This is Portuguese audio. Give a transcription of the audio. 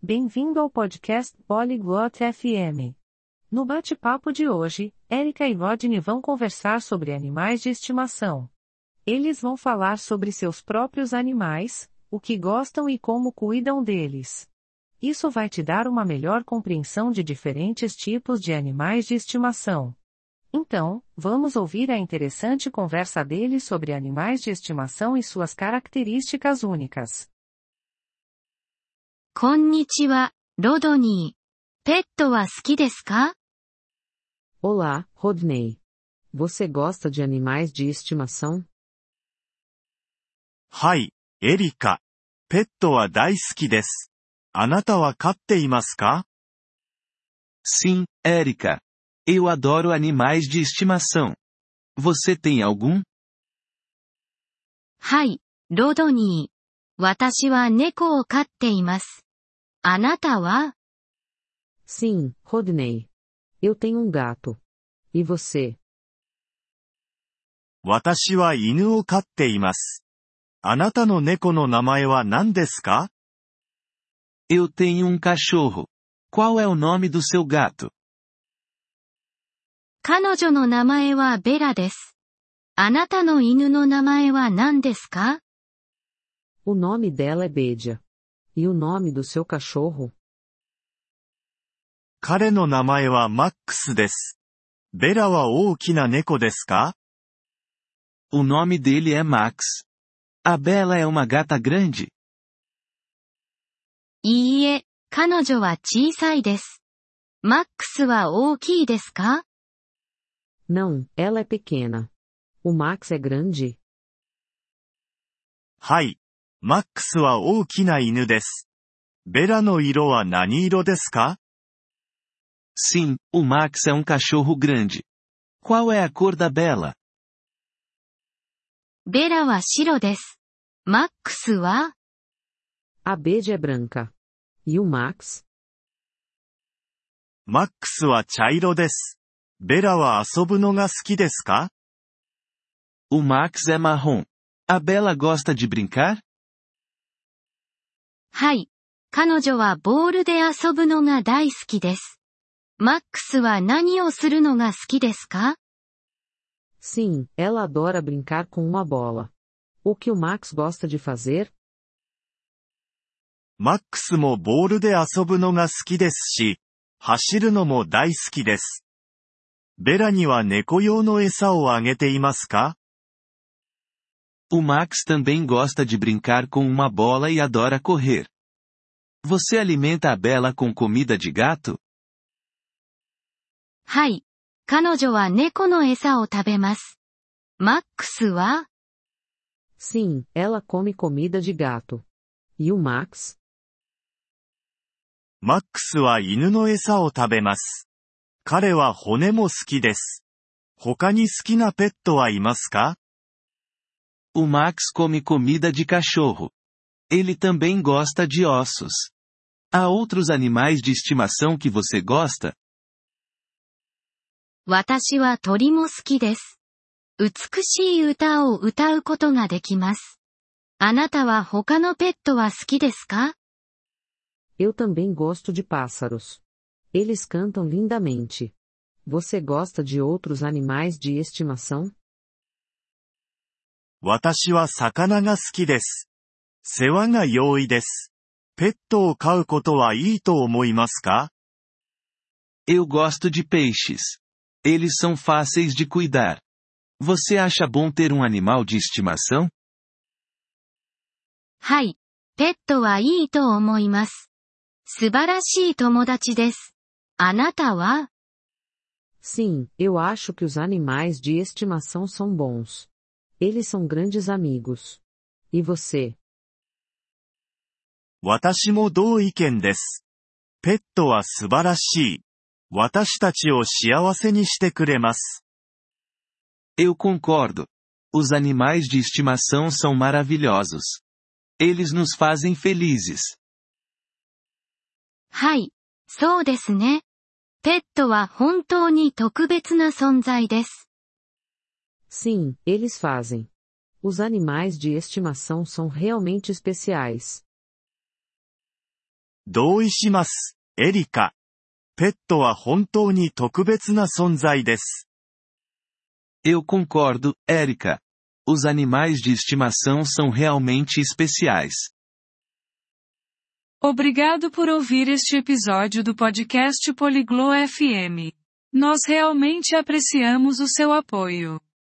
Bem-vindo ao podcast Polyglot FM. No bate-papo de hoje, Erika e Rodney vão conversar sobre animais de estimação. Eles vão falar sobre seus próprios animais, o que gostam e como cuidam deles. Isso vai te dar uma melhor compreensão de diferentes tipos de animais de estimação. Então, vamos ouvir a interessante conversa deles sobre animais de estimação e suas características únicas. こんにちは、ロドニー。ペットは好きですか Olá, Rodney. Você gosta de animais de estimação? はい、エリカ。ペットは大好きです。あなたは飼っていますか Sim, Érica. Eu adoro animais de estimação. Você tem algum? はい、ロドニー。私は猫を飼っています。あなたは Sim, Rodney. Eu tenho um gato. E você? 私は犬を飼っています。あなたの猫の名前は何ですか Eu tenho um cachorro. Qual é o nome do seu gato? 彼女の名前はベラです。あなたの犬の名前は何ですか O nome dela é Bedia. E o nome do seu cachorro? 彼の名前はマックスです。ベラは大きな猫ですか O nome dele é Max. A Bela é uma gata grande? いいえ、彼女は小さいです。マックスは大きいですか Não, ela é pequena. O Max é grande? はい。 マックスは大きな犬です。ベラの色は何色ですか Sim, o Max é um cachorro grande. Qual é a cor da Bela? ベラは白です。マックスは A Bedia é branca. E o Max? マックスは茶色です。ベラは遊ぶのが好きですか O Max é marrom. A Bela gosta de brincar? はい。彼女はボールで遊ぶのが大好きです。マックスは何をするのが好きですか？Sim, ela adora brincar com uma bola. O que o Max gosta de fazer? マックスもボールで遊ぶのが好きですし、走るのも大好きです。ベラには猫用の餌をあげていますか？O Max também gosta de brincar com uma bola e adora correr. Você alimenta a Bela com comida de gato? はい。彼女は猫の餌を食べます。マックスは Sim, ela come comida de gato. E o Max? マックスは犬の餌を食べます。彼は骨も好きです。他に好きなペットはいますか O Max come comida de cachorro. Ele também gosta de ossos. Há outros animais de estimação que você gosta? 私は鳥も好きです。美しい歌を歌うことができます。あなたは他のペットは好きですか Eu também gosto de pássaros. Eles cantam lindamente. Você gosta de outros animais de estimação? 私は魚が好きです。世話が容易です。ペットを飼うことはいいと思いますか Eu gosto de peixes. Eles são fáceis de cuidar. Você acha bom ter um animal de estimação? はい。ペットはいいと思います。素晴らしい友達です。あなたは Sim, eu acho que os animais de estimação são bons. Eles são grandes amigos. E você? 私も同意見です。ペットは素晴らしい。私たちを幸せにしてくれます。 Eu concordo. Os animais de estimação são maravilhosos. Eles nos fazem felizes. はい。そうですね。ペットは本当に特別な存在です。 Sim, eles fazem. Os animais de estimação são realmente especiais. 同意します、エリカ。ペットは本当に特別な存在です。 Eu concordo, Érica. Os animais de estimação são realmente especiais. Obrigado por ouvir este episódio do podcast Poliglo FM. Nós realmente apreciamos o seu apoio.